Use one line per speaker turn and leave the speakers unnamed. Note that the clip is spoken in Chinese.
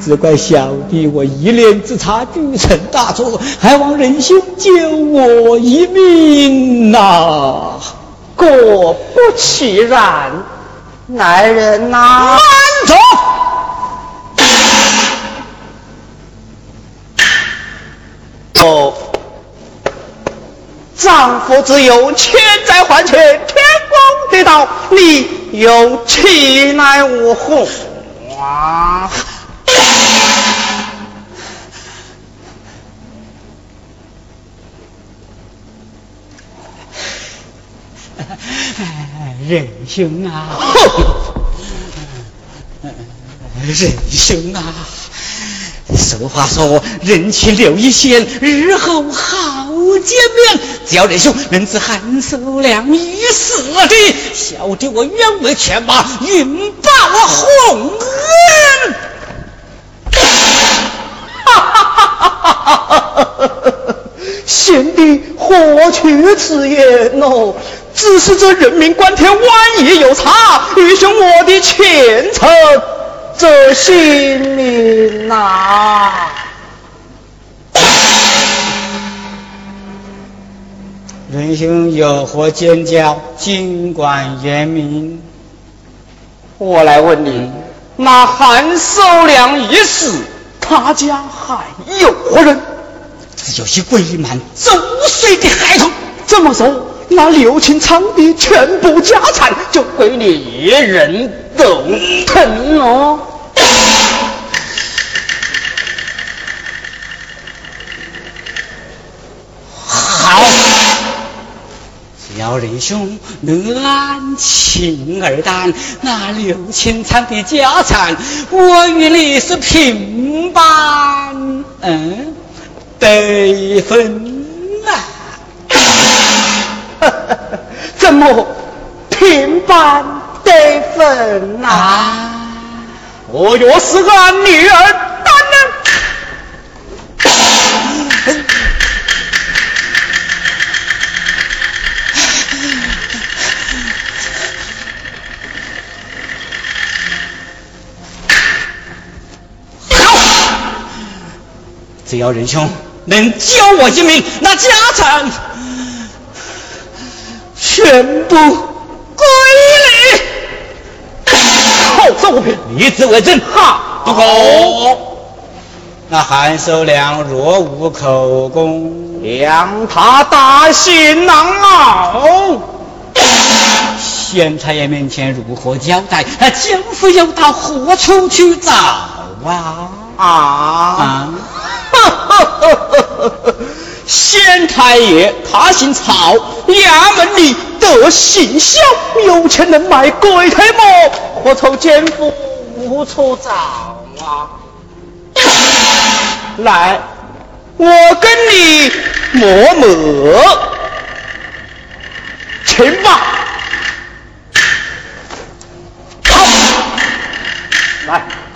只怪小弟我一念之差，铸成大错，还望仁兄救我一命呐！
果不其然，来人呐！
慢走！
哦，丈夫只有千载还钱，天公地道，你又气来我何？哇！
仁兄啊，仁兄啊，俗话说人前留一线，日后好见面。只要仁兄能治韩寿良一死的，小弟我愿为犬马云报洪恩。
哈哈哈哈哈哈！贤弟何去此言哦？只是这人命关天，万一有差，愚兄我的前程这性命呐！
仁兄有何见教？尽管言明。
我来问你，那韩寿良一死，他家还有何人？
只有些鬼满周岁的孩童。
这么说。那刘清昌的全部家产就归你一人独吞了。
好，只要仁兄能安情而担，那刘清昌的家产，我与你是平半，嗯，得分啊。
怎么平板得分呐？我若是俺女儿，当然。
好，只要仁兄能救我一命，那家产。全部归
你！好，周五平，
立字为证。
哈，
不够。那韩寿良若无口供，
让他大刑难熬。
县太爷面前如何交代？那江府又到何处去找啊？
啊啊！哈哈哈哈哈！县太爷他姓曹衙门里得行小有钱能买鬼胎磨。何愁奸夫无处找啊。来我跟你磨磨。秦吧。好。来。